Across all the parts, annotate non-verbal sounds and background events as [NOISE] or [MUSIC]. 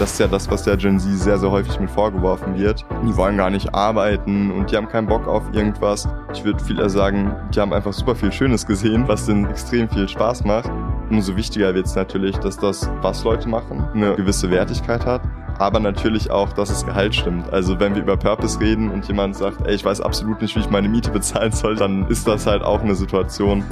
Das ist ja das, was der Gen Z sehr, sehr häufig mit vorgeworfen wird. Die wollen gar nicht arbeiten und die haben keinen Bock auf irgendwas. Ich würde viel eher sagen, die haben einfach super viel Schönes gesehen, was denen extrem viel Spaß macht. Umso wichtiger wird es natürlich, dass das, was Leute machen, eine gewisse Wertigkeit hat aber natürlich auch, dass das Gehalt stimmt. Also wenn wir über Purpose reden und jemand sagt, ey, ich weiß absolut nicht, wie ich meine Miete bezahlen soll, dann ist das halt auch eine Situation.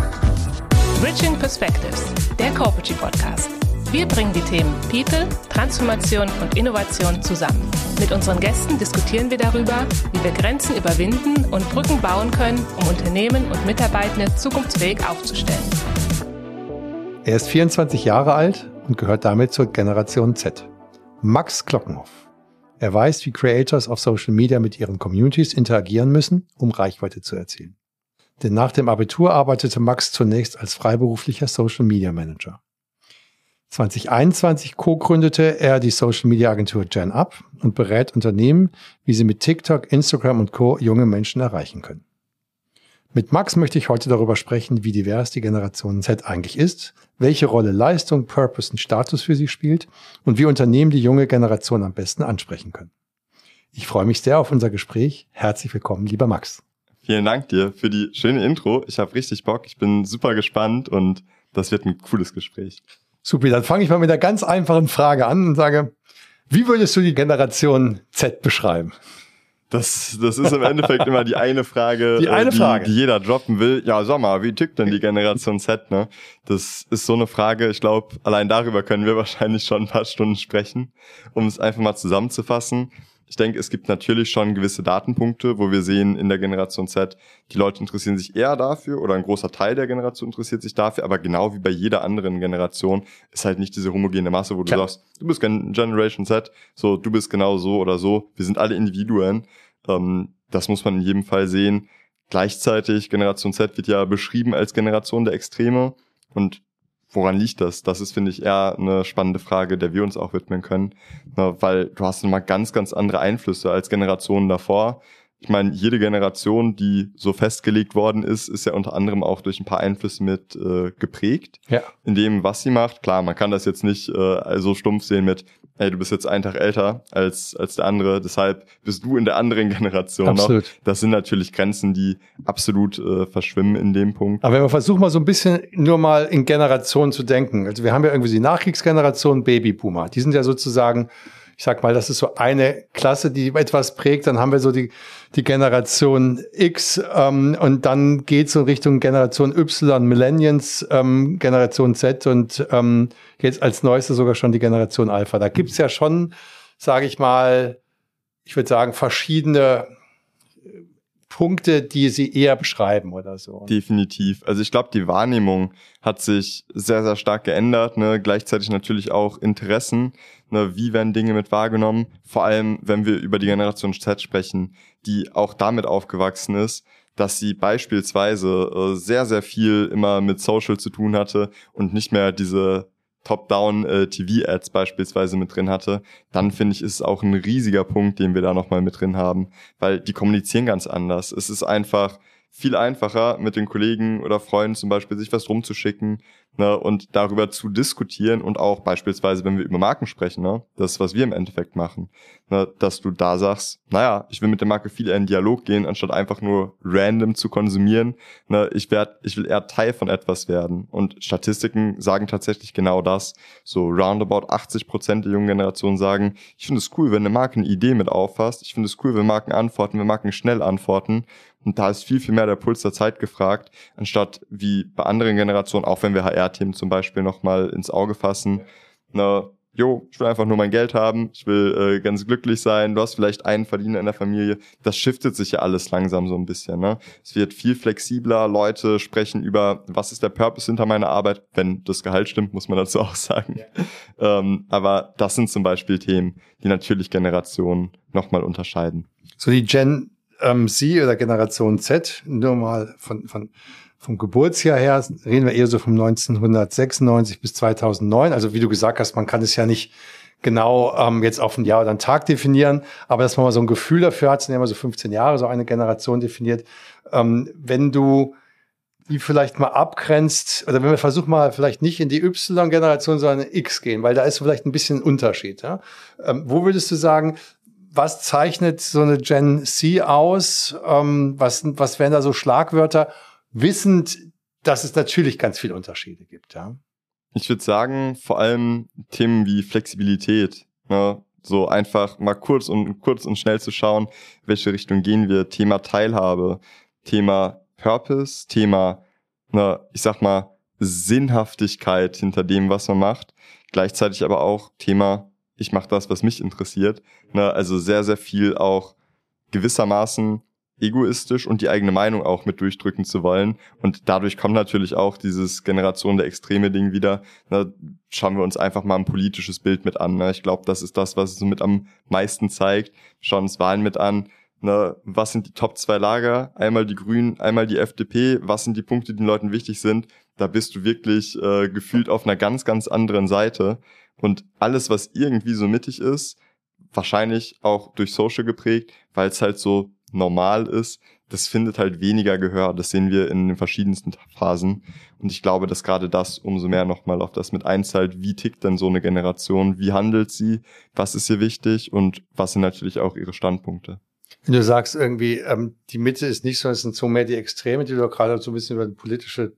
Bridging Perspectives, der Corporate Podcast. Wir bringen die Themen People, Transformation und Innovation zusammen. Mit unseren Gästen diskutieren wir darüber, wie wir Grenzen überwinden und Brücken bauen können, um Unternehmen und Mitarbeitende zukunftsfähig aufzustellen. Er ist 24 Jahre alt und gehört damit zur Generation Z. Max Glockenhoff. Er weiß, wie Creators auf Social Media mit ihren Communities interagieren müssen, um Reichweite zu erzielen. Denn nach dem Abitur arbeitete Max zunächst als freiberuflicher Social Media Manager. 2021 co-gründete er die Social Media Agentur Gen Up und berät Unternehmen, wie sie mit TikTok, Instagram und Co. junge Menschen erreichen können. Mit Max möchte ich heute darüber sprechen, wie divers die Generation Z eigentlich ist, welche Rolle Leistung, Purpose und Status für sie spielt und wie Unternehmen die junge Generation am besten ansprechen können. Ich freue mich sehr auf unser Gespräch. Herzlich willkommen, lieber Max. Vielen Dank dir für die schöne Intro. Ich habe richtig Bock. Ich bin super gespannt und das wird ein cooles Gespräch. Super, dann fange ich mal mit einer ganz einfachen Frage an und sage, wie würdest du die Generation Z beschreiben? Das, das ist im Endeffekt immer die eine Frage, [LAUGHS] die, äh, eine die, Frage. die jeder droppen will. Ja, sag mal, wie tickt denn die Generation Z? Ne? Das ist so eine Frage. Ich glaube, allein darüber können wir wahrscheinlich schon ein paar Stunden sprechen, um es einfach mal zusammenzufassen. Ich denke, es gibt natürlich schon gewisse Datenpunkte, wo wir sehen, in der Generation Z, die Leute interessieren sich eher dafür oder ein großer Teil der Generation interessiert sich dafür, aber genau wie bei jeder anderen Generation ist halt nicht diese homogene Masse, wo du Klar. sagst, du bist Generation Z, so, du bist genau so oder so. Wir sind alle Individuen. Ähm, das muss man in jedem Fall sehen. Gleichzeitig, Generation Z wird ja beschrieben als Generation der Extreme und woran liegt das? Das ist, finde ich, eher eine spannende Frage, der wir uns auch widmen können, ne, weil du hast immer ganz, ganz andere Einflüsse als Generationen davor ich meine, jede Generation, die so festgelegt worden ist, ist ja unter anderem auch durch ein paar Einflüsse mit äh, geprägt. Ja. In dem, was sie macht. Klar, man kann das jetzt nicht äh, so stumpf sehen mit, ey, du bist jetzt einen Tag älter als, als der andere, deshalb bist du in der anderen Generation absolut. noch. Das sind natürlich Grenzen, die absolut äh, verschwimmen in dem Punkt. Aber wenn wir versuchen mal so ein bisschen nur mal in Generationen zu denken. Also wir haben ja irgendwie die Nachkriegsgeneration Babyboomer. Die sind ja sozusagen ich sag mal, das ist so eine Klasse, die etwas prägt. Dann haben wir so die, die Generation X ähm, und dann geht so Richtung Generation Y, Millennials, ähm, Generation Z und ähm, jetzt als neueste sogar schon die Generation Alpha. Da gibt's ja schon, sage ich mal, ich würde sagen, verschiedene Punkte, die sie eher beschreiben oder so. Definitiv. Also ich glaube, die Wahrnehmung hat sich sehr, sehr stark geändert. Ne? Gleichzeitig natürlich auch Interessen. Ne? Wie werden Dinge mit wahrgenommen? Vor allem, wenn wir über die Generation Z sprechen, die auch damit aufgewachsen ist, dass sie beispielsweise äh, sehr, sehr viel immer mit Social zu tun hatte und nicht mehr diese Top-Down-TV-Ads äh, beispielsweise mit drin hatte, dann finde ich, ist es auch ein riesiger Punkt, den wir da nochmal mit drin haben, weil die kommunizieren ganz anders. Es ist einfach viel einfacher, mit den Kollegen oder Freunden zum Beispiel sich was rumzuschicken ne, und darüber zu diskutieren und auch beispielsweise, wenn wir über Marken sprechen, ne, das, was wir im Endeffekt machen, ne, dass du da sagst, naja, ich will mit der Marke viel eher in Dialog gehen, anstatt einfach nur random zu konsumieren. Ne, ich, werd, ich will eher Teil von etwas werden. Und Statistiken sagen tatsächlich genau das. So roundabout 80 Prozent der jungen Generation sagen, ich finde es cool, wenn eine Marke eine Idee mit auffasst. Ich finde es cool, wenn Marken antworten, wenn Marken schnell antworten. Und da ist viel, viel mehr der Puls der Zeit gefragt, anstatt wie bei anderen Generationen, auch wenn wir HR-Themen zum Beispiel nochmal ins Auge fassen, ne, jo, ich will einfach nur mein Geld haben, ich will äh, ganz glücklich sein, du hast vielleicht einen Verdiener in der Familie. Das shiftet sich ja alles langsam so ein bisschen. Ne? Es wird viel flexibler, Leute sprechen über, was ist der Purpose hinter meiner Arbeit, wenn das Gehalt stimmt, muss man dazu auch sagen. Ja. [LAUGHS] Ähm, aber das sind zum Beispiel Themen, die natürlich Generationen nochmal unterscheiden. So die Gen ähm, Sie oder Generation Z, nur mal von, von, vom Geburtsjahr her, reden wir eher so vom 1996 bis 2009. Also wie du gesagt hast, man kann es ja nicht genau ähm, jetzt auf ein Jahr oder einen Tag definieren, aber dass man mal so ein Gefühl dafür hat, sind ja immer so 15 Jahre, so eine Generation definiert. Ähm, wenn du die vielleicht mal abgrenzt, oder wenn wir versuchen mal vielleicht nicht in die Y-Generation, sondern in X gehen, weil da ist vielleicht ein bisschen ein Unterschied. Ja? Ähm, wo würdest du sagen, was zeichnet so eine Gen C aus? Ähm, was, was wären da so Schlagwörter? Wissend, dass es natürlich ganz viele Unterschiede gibt. Ja? Ich würde sagen, vor allem Themen wie Flexibilität. Ne? So einfach mal kurz und kurz und schnell zu schauen, welche Richtung gehen wir. Thema Teilhabe, Thema Purpose, Thema, ne, ich sag mal, Sinnhaftigkeit hinter dem, was man macht. Gleichzeitig aber auch Thema, ich mache das, was mich interessiert. Ne, also sehr, sehr viel auch gewissermaßen egoistisch und die eigene Meinung auch mit durchdrücken zu wollen. Und dadurch kommt natürlich auch dieses Generation der Extreme Ding wieder. Na, schauen wir uns einfach mal ein politisches Bild mit an. Ne? Ich glaube, das ist das, was es mit am meisten zeigt. Schauen uns Wahlen mit an. Na, was sind die Top zwei Lager? Einmal die Grünen, einmal die FDP. Was sind die Punkte, die den Leuten wichtig sind? Da bist du wirklich äh, gefühlt auf einer ganz, ganz anderen Seite. Und alles, was irgendwie so mittig ist, wahrscheinlich auch durch Social geprägt, weil es halt so normal ist, das findet halt weniger Gehör. Das sehen wir in den verschiedensten Phasen. Und ich glaube, dass gerade das umso mehr nochmal auf das mit einzahlt. Wie tickt denn so eine Generation? Wie handelt sie? Was ist ihr wichtig? Und was sind natürlich auch ihre Standpunkte? Wenn du sagst irgendwie, ähm, die Mitte ist nicht so, es sind so mehr die Extreme, die du gerade so ein bisschen über eine politische,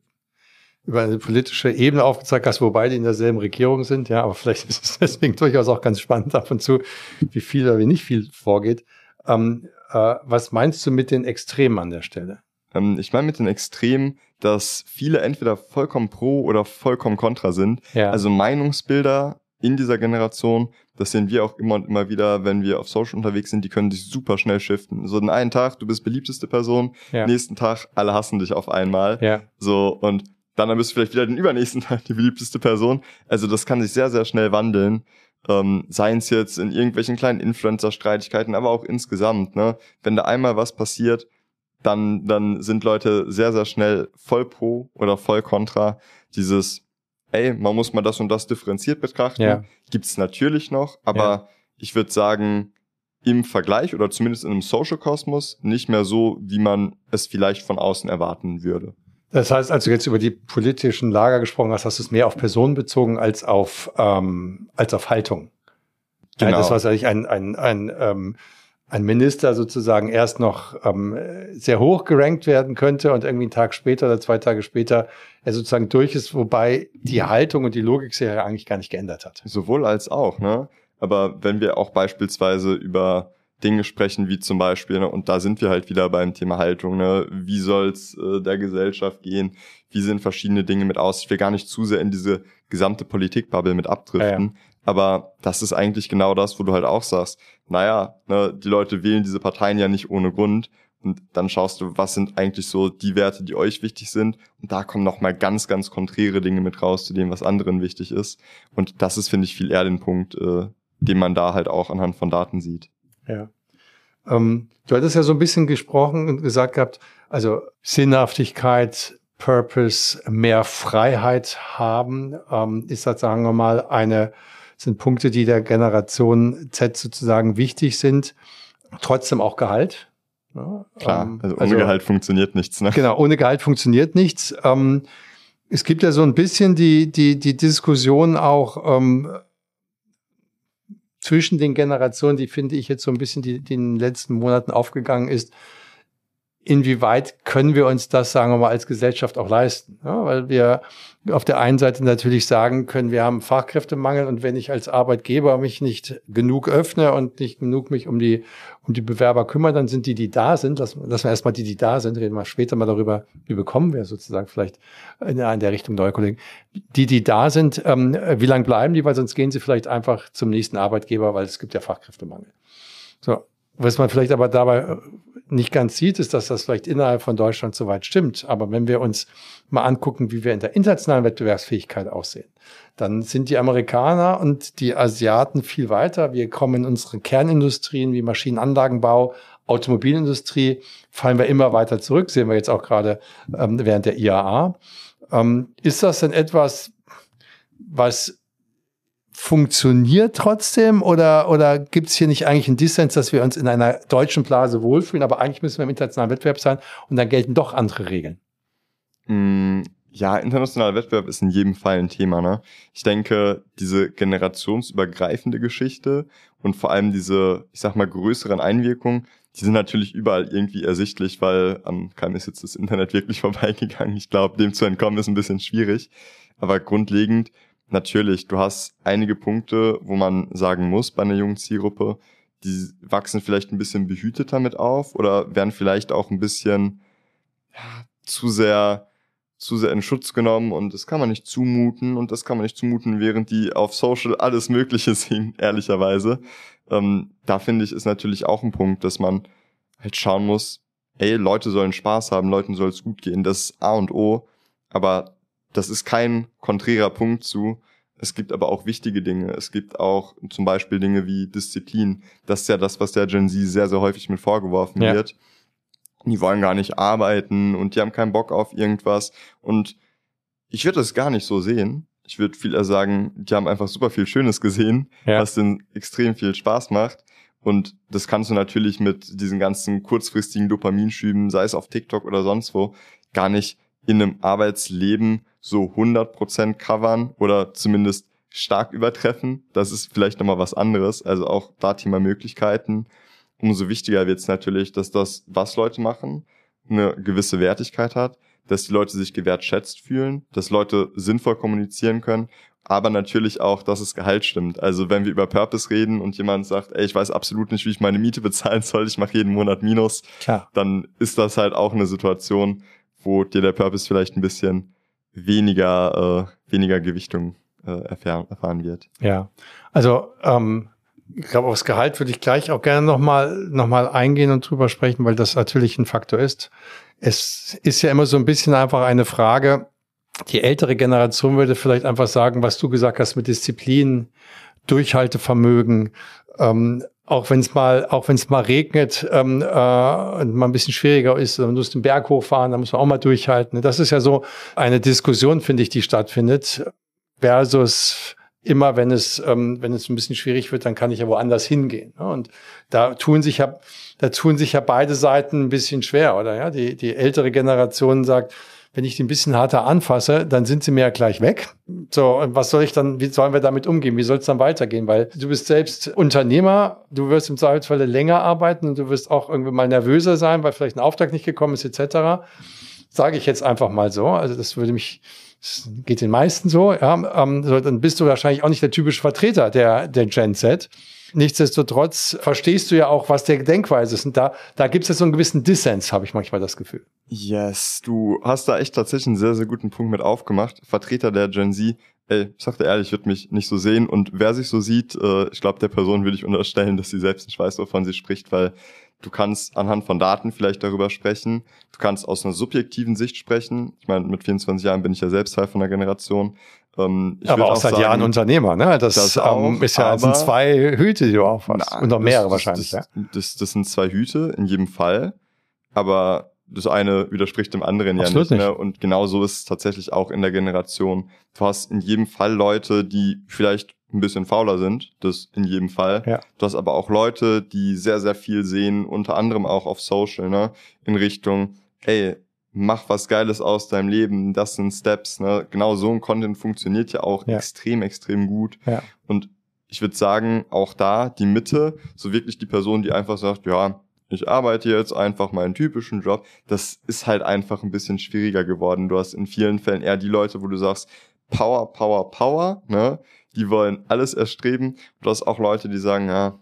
über eine politische Ebene aufgezeigt hast, wobei die in derselben Regierung sind, ja, aber vielleicht ist es [LAUGHS] deswegen durchaus auch ganz spannend ab und zu, wie viel oder wie nicht viel vorgeht. Ähm, äh, was meinst du mit den Extremen an der Stelle? Ähm, ich meine mit den Extremen, dass viele entweder vollkommen pro oder vollkommen kontra sind. Ja. Also Meinungsbilder in dieser Generation, das sehen wir auch immer und immer wieder, wenn wir auf Social unterwegs sind, die können sich super schnell shiften. So den einen Tag, du bist beliebteste Person, ja. nächsten Tag, alle hassen dich auf einmal. Ja. So, und dann, dann bist du vielleicht wieder den übernächsten [LAUGHS] Tag die beliebteste Person. Also das kann sich sehr, sehr schnell wandeln ähm, seien es jetzt in irgendwelchen kleinen Influencer-Streitigkeiten, aber auch insgesamt, ne? Wenn da einmal was passiert, dann, dann sind Leute sehr, sehr schnell voll pro oder voll kontra. Dieses, ey, man muss mal das und das differenziert betrachten, ja. gibt's natürlich noch, aber ja. ich würde sagen, im Vergleich oder zumindest in einem Social-Kosmos nicht mehr so, wie man es vielleicht von außen erwarten würde. Das heißt, als du jetzt über die politischen Lager gesprochen hast, hast du es mehr auf Personen bezogen als auf, ähm, als auf Haltung. Genau. Das, was eigentlich ein, ein, ein, ähm, ein Minister sozusagen erst noch ähm, sehr hoch gerankt werden könnte und irgendwie einen Tag später oder zwei Tage später er sozusagen durch ist, wobei die Haltung und die Logik sich ja eigentlich gar nicht geändert hat. Sowohl als auch, ne? Aber wenn wir auch beispielsweise über Dinge sprechen, wie zum Beispiel, ne, und da sind wir halt wieder beim Thema Haltung, ne, wie soll's äh, der Gesellschaft gehen, wie sind verschiedene Dinge mit aus. Ich will gar nicht zu sehr in diese gesamte Politikbubble mit abdriften, ja, ja. aber das ist eigentlich genau das, wo du halt auch sagst, naja, ne, die Leute wählen diese Parteien ja nicht ohne Grund und dann schaust du, was sind eigentlich so die Werte, die euch wichtig sind und da kommen nochmal ganz, ganz konträre Dinge mit raus zu dem, was anderen wichtig ist und das ist, finde ich, viel eher den Punkt, äh, den man da halt auch anhand von Daten sieht. Ja. Ähm, du hattest ja so ein bisschen gesprochen und gesagt gehabt, also Sinnhaftigkeit, Purpose, mehr Freiheit haben, ähm, ist das, sagen wir mal, eine, sind Punkte, die der Generation Z sozusagen wichtig sind. Trotzdem auch Gehalt. Ja, Klar, ähm, also ohne also, Gehalt funktioniert nichts. Ne? Genau, ohne Gehalt funktioniert nichts. Ähm, es gibt ja so ein bisschen die, die, die Diskussion auch, ähm, zwischen den Generationen, die finde ich jetzt so ein bisschen, die, die in den letzten Monaten aufgegangen ist, inwieweit können wir uns das, sagen wir mal, als Gesellschaft auch leisten? Ja, weil wir auf der einen Seite natürlich sagen können, wir haben Fachkräftemangel und wenn ich als Arbeitgeber mich nicht genug öffne und nicht genug mich um die, um die Bewerber kümmere, dann sind die, die da sind, lassen, lassen wir erstmal die, die da sind, reden wir später mal darüber, wie bekommen wir sozusagen vielleicht in der Richtung neue Kollegen. Die, die da sind, ähm, wie lange bleiben die, weil sonst gehen sie vielleicht einfach zum nächsten Arbeitgeber, weil es gibt ja Fachkräftemangel. So, was man vielleicht aber dabei nicht ganz sieht, ist, dass das vielleicht innerhalb von Deutschland soweit stimmt. Aber wenn wir uns mal angucken, wie wir in der internationalen Wettbewerbsfähigkeit aussehen, dann sind die Amerikaner und die Asiaten viel weiter. Wir kommen in unsere Kernindustrien wie Maschinenanlagenbau, Automobilindustrie, fallen wir immer weiter zurück, sehen wir jetzt auch gerade ähm, während der IAA. Ähm, ist das denn etwas, was funktioniert trotzdem oder, oder gibt es hier nicht eigentlich einen Dissens, dass wir uns in einer deutschen Blase wohlfühlen, aber eigentlich müssen wir im internationalen Wettbewerb sein und dann gelten doch andere Regeln? Mm, ja, internationaler Wettbewerb ist in jedem Fall ein Thema. Ne? Ich denke, diese generationsübergreifende Geschichte und vor allem diese, ich sag mal, größeren Einwirkungen, die sind natürlich überall irgendwie ersichtlich, weil an keinem ist jetzt das Internet wirklich [LAUGHS] vorbeigegangen. Ich glaube, dem zu entkommen ist ein bisschen schwierig. Aber grundlegend, natürlich, du hast einige Punkte, wo man sagen muss bei einer jungen Zielgruppe, die wachsen vielleicht ein bisschen behüteter mit auf oder werden vielleicht auch ein bisschen ja, zu sehr zu sehr in Schutz genommen und das kann man nicht zumuten und das kann man nicht zumuten, während die auf Social alles Mögliche [LAUGHS] sehen, ehrlicherweise. Ähm, da finde ich, ist natürlich auch ein Punkt, dass man halt schauen muss, ey, Leute sollen Spaß haben, Leuten soll es gut gehen, das ist A und O, aber das ist kein konträrer Punkt zu, es gibt aber auch wichtige Dinge. Es gibt auch zum Beispiel Dinge wie Disziplin. Das ist ja das, was der Gen Z sehr, sehr häufig mit vorgeworfen ja. wird die wollen gar nicht arbeiten und die haben keinen Bock auf irgendwas. Und ich würde das gar nicht so sehen. Ich würde viel eher sagen, die haben einfach super viel Schönes gesehen, ja. was denen extrem viel Spaß macht. Und das kannst du natürlich mit diesen ganzen kurzfristigen Dopaminschüben, sei es auf TikTok oder sonst wo, gar nicht in einem Arbeitsleben so 100% covern oder zumindest stark übertreffen. Das ist vielleicht nochmal was anderes. Also auch da Thema Möglichkeiten umso wichtiger wird es natürlich, dass das, was Leute machen, eine gewisse Wertigkeit hat, dass die Leute sich gewertschätzt fühlen, dass Leute sinnvoll kommunizieren können, aber natürlich auch, dass das Gehalt stimmt. Also wenn wir über Purpose reden und jemand sagt, ey, ich weiß absolut nicht, wie ich meine Miete [LAUGHS] bezahlen soll, ich mache jeden Monat Minus, Klar. dann ist das halt auch eine Situation, wo dir der Purpose vielleicht ein bisschen weniger, äh, weniger Gewichtung äh, erfahren, erfahren wird. Ja, also ähm, ich glaube, aufs Gehalt würde ich gleich auch gerne nochmal noch mal eingehen und drüber sprechen, weil das natürlich ein Faktor ist. Es ist ja immer so ein bisschen einfach eine Frage, die ältere Generation würde vielleicht einfach sagen, was du gesagt hast mit Disziplin, Durchhaltevermögen, ähm, auch wenn es mal, auch wenn es mal regnet ähm, äh, und mal ein bisschen schwieriger ist, dann musst du den Berg hochfahren, dann muss man auch mal durchhalten. Das ist ja so eine Diskussion, finde ich, die stattfindet, versus immer wenn es, ähm, wenn es ein bisschen schwierig wird, dann kann ich ja woanders hingehen. Ne? Und da tun sich ja, da tun sich ja beide Seiten ein bisschen schwer, oder? Ja, die, die ältere Generation sagt, wenn ich die ein bisschen härter anfasse, dann sind sie mir ja gleich weg. So, und was soll ich dann, wie sollen wir damit umgehen? Wie soll es dann weitergehen? Weil du bist selbst Unternehmer, du wirst im Zweifelsfalle länger arbeiten und du wirst auch irgendwie mal nervöser sein, weil vielleicht ein Auftrag nicht gekommen ist, etc. Sage ich jetzt einfach mal so. Also das würde mich das geht den meisten so, ja, ähm, so, dann bist du wahrscheinlich auch nicht der typische Vertreter der, der Gen Z. Nichtsdestotrotz verstehst du ja auch, was der Denkweise ist. Und da, da gibt es ja so einen gewissen Dissens, habe ich manchmal das Gefühl. Yes, du hast da echt tatsächlich einen sehr, sehr guten Punkt mit aufgemacht. Vertreter der Gen Z, ey, ich sagte ehrlich, ich würde mich nicht so sehen. Und wer sich so sieht, äh, ich glaube, der Person würde ich unterstellen, [LAUGHS] dass sie selbst nicht weiß, wovon sie spricht, weil Du kannst anhand von Daten vielleicht darüber sprechen. Du kannst aus einer subjektiven Sicht sprechen. Ich meine, mit 24 Jahren bin ich ja selbst Teil von der Generation. Ähm, aber auch, auch seit sagen, Jahren Unternehmer, ne? Das, das auch, ist ja sind zwei Hüte, die du aufhast. Und noch mehrere das, wahrscheinlich, das, ja. Das, das sind zwei Hüte in jedem Fall. Aber das eine widerspricht dem anderen ja nicht, nicht. Ne? Und genauso ist es tatsächlich auch in der Generation. Du hast in jedem Fall Leute, die vielleicht ein bisschen fauler sind, das in jedem Fall. Ja. Du hast aber auch Leute, die sehr, sehr viel sehen, unter anderem auch auf Social, ne, in Richtung, ey, mach was Geiles aus deinem Leben, das sind Steps, ne. Genau so ein Content funktioniert ja auch ja. extrem, extrem gut. Ja. Und ich würde sagen, auch da die Mitte, so wirklich die Person, die einfach sagt, ja, ich arbeite jetzt einfach meinen typischen Job, das ist halt einfach ein bisschen schwieriger geworden. Du hast in vielen Fällen eher die Leute, wo du sagst, Power, Power, Power, ne? die wollen alles erstreben. Du hast auch Leute, die sagen, ja,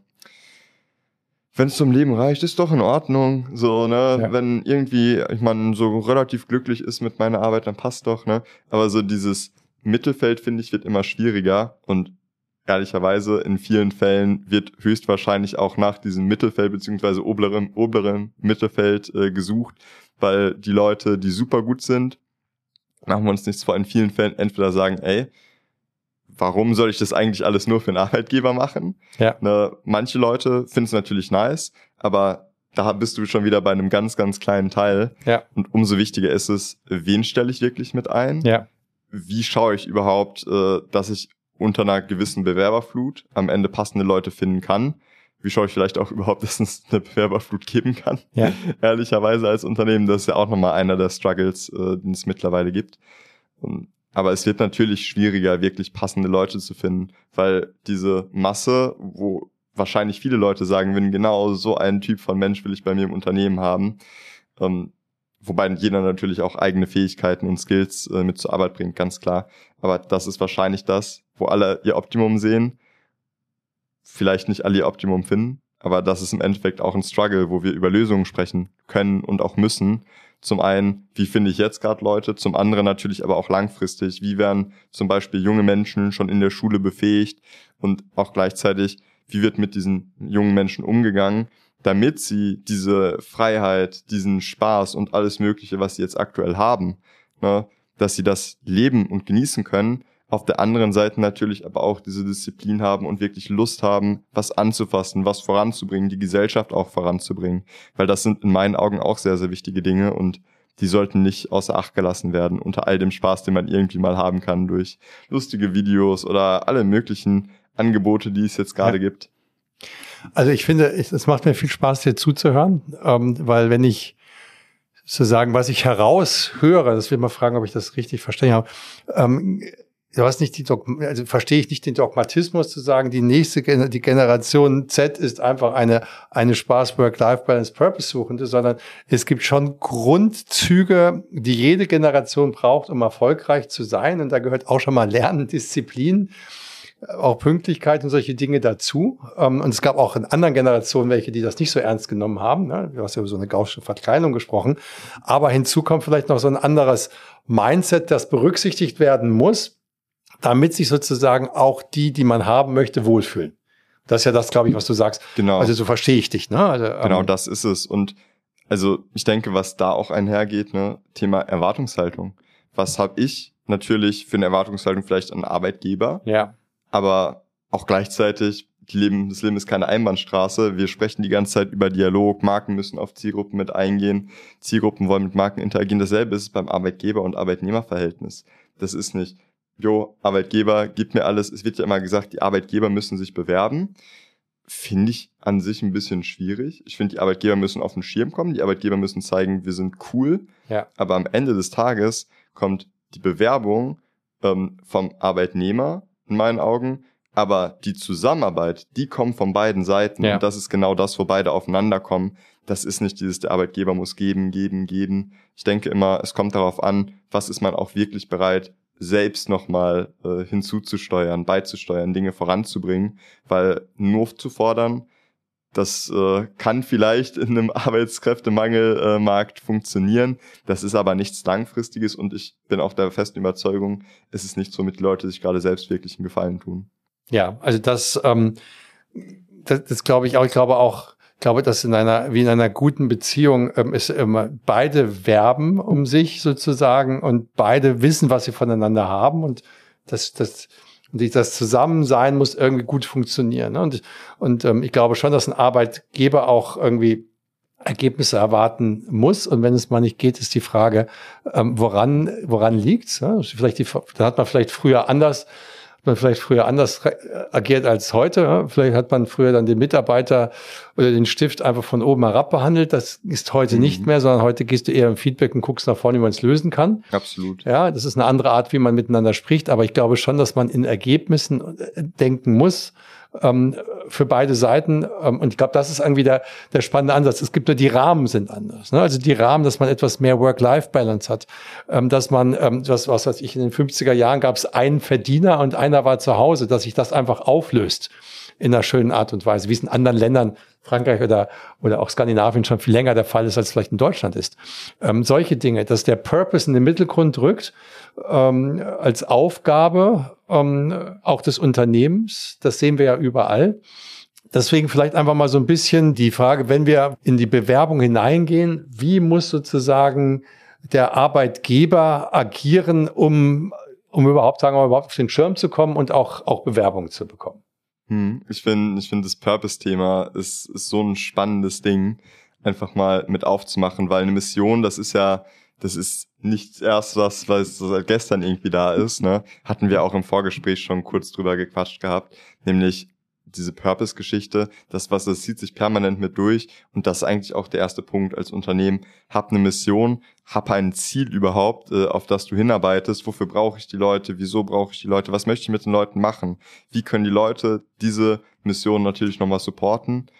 wenn es zum Leben reicht, ist doch in Ordnung. So, ne, ja. wenn irgendwie, ich meine, so relativ glücklich ist mit meiner Arbeit, dann passt doch, ne? Aber so dieses Mittelfeld, finde ich, wird immer schwieriger und ehrlicherweise in vielen Fällen wird höchstwahrscheinlich auch nach diesem Mittelfeld beziehungsweise oberen, oberen Mittelfeld äh, gesucht, weil die Leute, die super gut sind, machen wir uns nichts vor, in vielen Fällen entweder sagen, ey, warum soll ich das eigentlich alles nur für einen Arbeitgeber machen? Ja. Ne, manche Leute finden es natürlich nice, aber da bist du schon wieder bei einem ganz, ganz kleinen Teil. Ja. Und umso wichtiger ist es, wen stelle ich wirklich mit ein? Ja. Wie schaue ich überhaupt, äh, dass ich unter einer gewissen Bewerberflut am Ende passende Leute finden kann? wie schaue ich vielleicht auch [LAUGHS] überhaupt, dass es eine Bewerberflut geben kann. Ja. [LAUGHS] Ehrlicherweise als Unternehmen, das ist ja auch nochmal einer der Struggles, äh, den es mittlerweile gibt. Und, aber es wird natürlich schwieriger, wirklich passende Leute zu finden, weil diese Masse, wo wahrscheinlich viele Leute sagen würden, genau so einen Typ von Mensch will ich bei mir im Unternehmen haben. Ähm, wobei jeder natürlich auch eigene Fähigkeiten und Skills äh, mit zur Arbeit bringt, ganz klar. Aber das ist wahrscheinlich das, wo alle ihr Optimum sehen vielleicht nicht alle ihr Optimum finden, aber das ist im Endeffekt auch ein Struggle, wo wir über Lösungen sprechen können und auch müssen. Zum einen, wie finde ich jetzt gerade Leute, zum anderen natürlich aber auch langfristig, wie werden zum Beispiel junge Menschen schon in der Schule befähigt? Und auch gleichzeitig, wie wird mit diesen jungen Menschen umgegangen, damit sie diese Freiheit, diesen Spaß und alles Mögliche, was sie jetzt aktuell haben, ne, dass sie das leben und genießen können, auf der anderen Seite natürlich aber auch diese Disziplin haben und wirklich Lust haben, was anzufassen, was voranzubringen, die Gesellschaft auch voranzubringen. Weil das sind in meinen Augen auch sehr, sehr wichtige Dinge und die sollten nicht außer Acht gelassen werden unter all dem Spaß, den man irgendwie mal haben kann durch lustige Videos oder alle möglichen Angebote, die es jetzt gerade ja. gibt. Also ich finde, es macht mir viel Spaß, dir zuzuhören, ähm, weil wenn ich zu sagen, was ich heraushöre, das will mal fragen, ob ich das richtig verstanden habe, ähm, du hast nicht die Dogma, also verstehe ich nicht den Dogmatismus zu sagen, die nächste die Generation Z ist einfach eine eine Spaß Work-Life Balance Purpose suchende, sondern es gibt schon Grundzüge, die jede Generation braucht, um erfolgreich zu sein und da gehört auch schon mal Lernen, Disziplin, auch Pünktlichkeit und solche Dinge dazu. Ähm, und es gab auch in anderen Generationen welche, die das nicht so ernst genommen haben. Ne? Du hast ja über so eine gaussische Verkleinung gesprochen. Aber hinzu kommt vielleicht noch so ein anderes Mindset, das berücksichtigt werden muss, damit sich sozusagen auch die, die man haben möchte, wohlfühlen. Das ist ja das, glaube ich, was du sagst. Genau. Also so verstehe ich dich. Ne? Also, ähm, genau, das ist es. Und also ich denke, was da auch einhergeht, ne, Thema Erwartungshaltung. Was habe ich natürlich für eine Erwartungshaltung vielleicht an Arbeitgeber? Ja. Aber auch gleichzeitig, Leben, das Leben ist keine Einbahnstraße. Wir sprechen die ganze Zeit über Dialog. Marken müssen auf Zielgruppen mit eingehen. Zielgruppen wollen mit Marken interagieren. Dasselbe ist beim Arbeitgeber- und Arbeitnehmerverhältnis. Das ist nicht, jo, Arbeitgeber, gib mir alles. Es wird ja immer gesagt, die Arbeitgeber müssen sich bewerben. Finde ich an sich ein bisschen schwierig. Ich finde, die Arbeitgeber müssen auf den Schirm kommen. Die Arbeitgeber müssen zeigen, wir sind cool. Ja. Aber am Ende des Tages kommt die Bewerbung ähm, vom Arbeitnehmer in meinen Augen. Aber die Zusammenarbeit, die kommt von beiden Seiten. Ja. Und das ist genau das, wo beide aufeinander kommen. Das ist nicht dieses, der Arbeitgeber muss geben, geben, geben. Ich denke immer, es kommt darauf an, was ist man auch wirklich bereit selbst nochmal äh, hinzuzusteuern, beizusteuern, Dinge voranzubringen, weil nur zu fordern, das äh, kann vielleicht in einem [LAUGHS] Arbeitskräftemangelmarkt äh, funktionieren. Das ist aber nichts Langfristiges und ich bin auch der festen Überzeugung, es ist nicht so, mit Leute sich gerade selbst wirklich einen Gefallen tun. Ja, also das, ähm, das, das glaube ich auch. Ich glaube auch, ich glaube, dass in einer, wie in einer guten Beziehung, ähm, ist immer beide werben um sich sozusagen und beide wissen, was sie voneinander haben und das, das, und das Zusammensein muss irgendwie gut funktionieren. Ne? Und, und ähm, ich glaube schon, dass ein Arbeitgeber auch irgendwie Ergebnisse erwarten muss. Und wenn es mal nicht geht, ist die Frage, ähm, woran, woran liegt's? Ne? Vielleicht die, da hat man vielleicht früher anders man vielleicht früher anders agiert als heute. Vielleicht hat man früher dann den Mitarbeiter oder den Stift einfach von oben herab behandelt. Das ist heute mhm. nicht mehr, sondern heute gehst du eher im Feedback und guckst nach vorne, wie man es lösen kann. Absolut. Ja, das ist eine andere Art, wie man miteinander spricht. Aber ich glaube schon, dass man in Ergebnissen äh, denken muss ähm, für beide Seiten. Ähm, und ich glaube, das ist irgendwie der, der spannende Ansatz. Es gibt nur die Rahmen sind anders. Ne? Also die Rahmen, dass man etwas mehr Work-Life-Balance hat, ähm, dass man, ähm, was, was weiß ich, in den 50er Jahren gab es einen Verdiener und einer war zu Hause, dass sich das einfach auflöst in einer schönen Art und Weise, wie es in anderen Ländern, Frankreich oder, oder auch Skandinavien schon viel länger der Fall ist, als vielleicht in Deutschland ist. Ähm, solche Dinge, dass der Purpose in den Mittelgrund rückt, ähm, als Aufgabe ähm, auch des Unternehmens, das sehen wir ja überall. Deswegen vielleicht einfach mal so ein bisschen die Frage, wenn wir in die Bewerbung hineingehen, wie muss sozusagen der Arbeitgeber agieren, um, um überhaupt, sagen wir mal, überhaupt auf den Schirm zu kommen und auch, auch Bewerbungen zu bekommen? Hm, ich finde, ich finde das Purpose-Thema ist, ist so ein spannendes Ding, einfach mal mit aufzumachen, weil eine Mission, das ist ja, das ist nicht erst was, was seit gestern irgendwie da ist, ne? Hatten wir auch im Vorgespräch schon kurz drüber gequatscht gehabt, nämlich diese Purpose-Geschichte, das was, das zieht sich permanent mit durch und das ist eigentlich auch der erste Punkt als Unternehmen. Hab eine Mission, hab ein Ziel überhaupt, äh, auf das du hinarbeitest. Wofür brauche ich die Leute? Wieso brauche ich die Leute? Was möchte ich mit den Leuten machen? Wie können die Leute diese Mission natürlich nochmal supporten?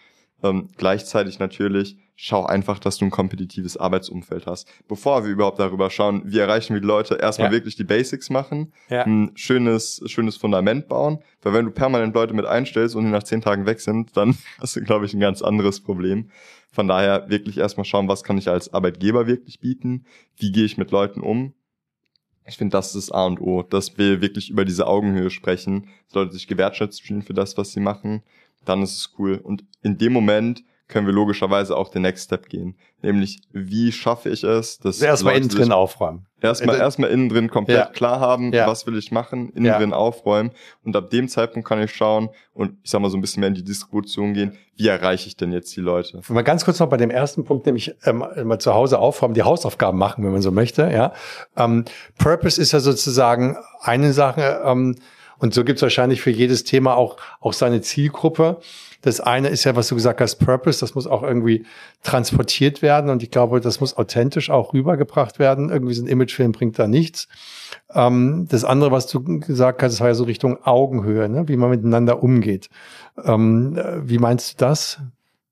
Ähm, gleichzeitig natürlich schau einfach, dass du ein kompetitives Arbeitsumfeld hast. Bevor wir überhaupt darüber schauen, wie erreichen wir die Leute, erstmal ja. wirklich die Basics machen, ja. ein schönes, schönes Fundament bauen. Weil wenn du permanent Leute mit einstellst und die nach zehn Tagen weg sind, dann [LAUGHS] hast du, glaube ich, ein ganz anderes Problem. Von daher wirklich erstmal schauen, was kann ich als Arbeitgeber wirklich bieten? Wie gehe ich mit Leuten um? Ich finde, das ist A und O, dass wir wirklich über diese Augenhöhe sprechen, dass Leute sich gewertschätzt fühlen für das, was sie machen. Dann ist es cool. Und in dem Moment können wir logischerweise auch den Next Step gehen. Nämlich, wie schaffe ich es, dass. Also erstmal innen drin aufräumen. Erstmal, also, erstmal innen drin komplett ja. klar haben, ja. was will ich machen, innen ja. drin aufräumen. Und ab dem Zeitpunkt kann ich schauen und ich sag mal so ein bisschen mehr in die Distribution gehen. Wie erreiche ich denn jetzt die Leute? Mal ganz kurz noch bei dem ersten Punkt, nämlich ähm, mal zu Hause aufräumen, die Hausaufgaben machen, wenn man so möchte, ja. Ähm, Purpose ist ja sozusagen eine Sache, ähm, und so gibt es wahrscheinlich für jedes Thema auch, auch seine Zielgruppe. Das eine ist ja, was du gesagt hast, Purpose, das muss auch irgendwie transportiert werden und ich glaube, das muss authentisch auch rübergebracht werden. Irgendwie so ein Imagefilm bringt da nichts. Ähm, das andere, was du gesagt hast, war ja so Richtung Augenhöhe, ne? wie man miteinander umgeht. Ähm, wie meinst du das?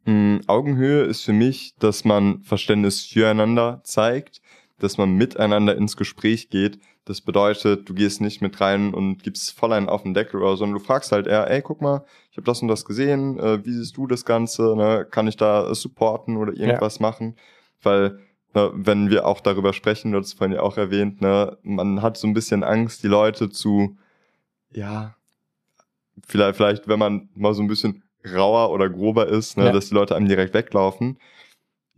Mm, Augenhöhe ist für mich, dass man Verständnis füreinander zeigt, dass man miteinander ins Gespräch geht, das bedeutet, du gehst nicht mit rein und gibst voll einen auf den Deckel oder so, sondern du fragst halt eher, ey, guck mal, ich habe das und das gesehen, äh, wie siehst du das Ganze, ne? kann ich da supporten oder irgendwas ja. machen? Weil ne, wenn wir auch darüber sprechen, du hast es vorhin ja auch erwähnt, ne, man hat so ein bisschen Angst, die Leute zu, ja, vielleicht, vielleicht, wenn man mal so ein bisschen rauer oder grober ist, ne, ja. dass die Leute einem direkt weglaufen.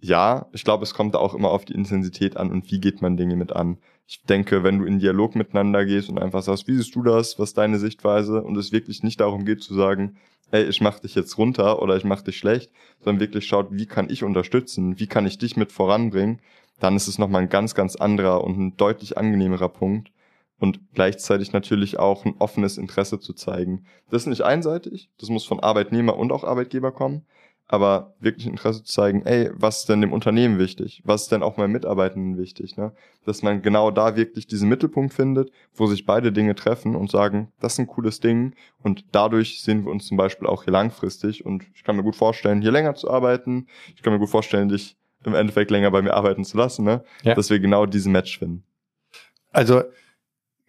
Ja, ich glaube, es kommt da auch immer auf die Intensität an und wie geht man Dinge mit an ich denke, wenn du in Dialog miteinander gehst und einfach sagst, wie siehst du das, was ist deine Sichtweise? Und es wirklich nicht darum geht zu sagen, ey, ich mach dich jetzt runter oder ich mach dich schlecht, sondern wirklich schaut, wie kann ich unterstützen, wie kann ich dich mit voranbringen, dann ist es nochmal ein ganz, ganz anderer und ein deutlich angenehmerer Punkt. Und gleichzeitig natürlich auch ein offenes Interesse zu zeigen. Das ist nicht einseitig, das muss von Arbeitnehmer und auch Arbeitgeber kommen, aber wirklich Interesse zu zeigen, ey, was ist denn dem Unternehmen wichtig? Was ist denn auch meinen Mitarbeitenden wichtig? Ne? Dass man genau da wirklich diesen Mittelpunkt findet, wo sich beide Dinge treffen und sagen, das ist ein cooles Ding und dadurch sehen wir uns zum Beispiel auch hier langfristig und ich kann mir gut vorstellen, hier länger zu arbeiten. Ich kann mir gut vorstellen, dich im Endeffekt länger bei mir arbeiten zu lassen, ne? Ja. dass wir genau diesen Match finden. Also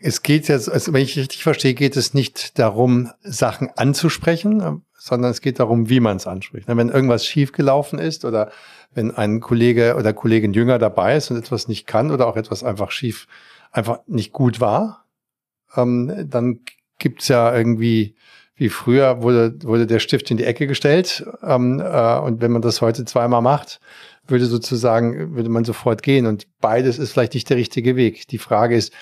es geht jetzt, also wenn ich richtig verstehe, geht es nicht darum, Sachen anzusprechen, sondern es geht darum, wie man es anspricht. Wenn irgendwas schiefgelaufen ist oder wenn ein Kollege oder Kollegin jünger dabei ist und etwas nicht kann oder auch etwas einfach schief, einfach nicht gut war, ähm, dann gibt's ja irgendwie, wie früher wurde, wurde der Stift in die Ecke gestellt. Ähm, äh, und wenn man das heute zweimal macht, würde sozusagen, würde man sofort gehen. Und beides ist vielleicht nicht der richtige Weg. Die Frage ist,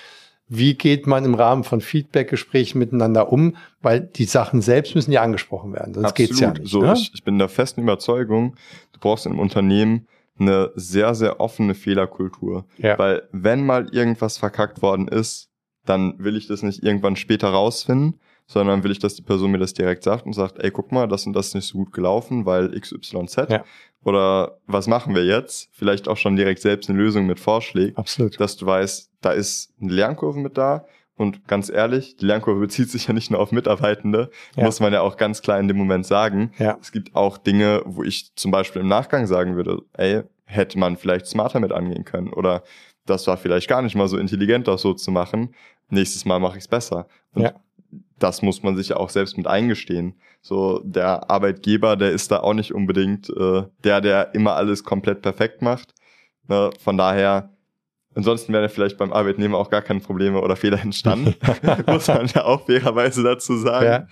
wie geht man im Rahmen von Feedback-Gesprächen miteinander um, weil die Sachen selbst müssen ja angesprochen werden, sonst Absolut. geht's ja nicht. So, ne? ich, ich bin der festen Überzeugung, du brauchst im Unternehmen eine sehr, sehr offene Fehlerkultur. Ja. Weil wenn mal irgendwas verkackt worden ist, dann will ich das nicht irgendwann später rausfinden, sondern will ich, dass die Person mir das direkt sagt und sagt, ey, guck mal, das und das ist nicht so gut gelaufen, weil XYZ. Ja. Oder was machen wir jetzt? Vielleicht auch schon direkt selbst eine Lösung mit vorschlägt. Absolut. Dass du weißt, da ist eine Lernkurve mit da. Und ganz ehrlich, die Lernkurve bezieht sich ja nicht nur auf Mitarbeitende, ja. muss man ja auch ganz klar in dem Moment sagen. Ja. Es gibt auch Dinge, wo ich zum Beispiel im Nachgang sagen würde, ey, hätte man vielleicht smarter mit angehen können. Oder das war vielleicht gar nicht mal so intelligent, das so zu machen. Nächstes Mal mache ich es besser. Und ja das muss man sich ja auch selbst mit eingestehen. So der Arbeitgeber, der ist da auch nicht unbedingt äh, der, der immer alles komplett perfekt macht. Ne? Von daher, ansonsten wären ja vielleicht beim Arbeitnehmer auch gar keine Probleme oder Fehler entstanden, [LAUGHS] muss man ja auch fairerweise dazu sagen. Ja.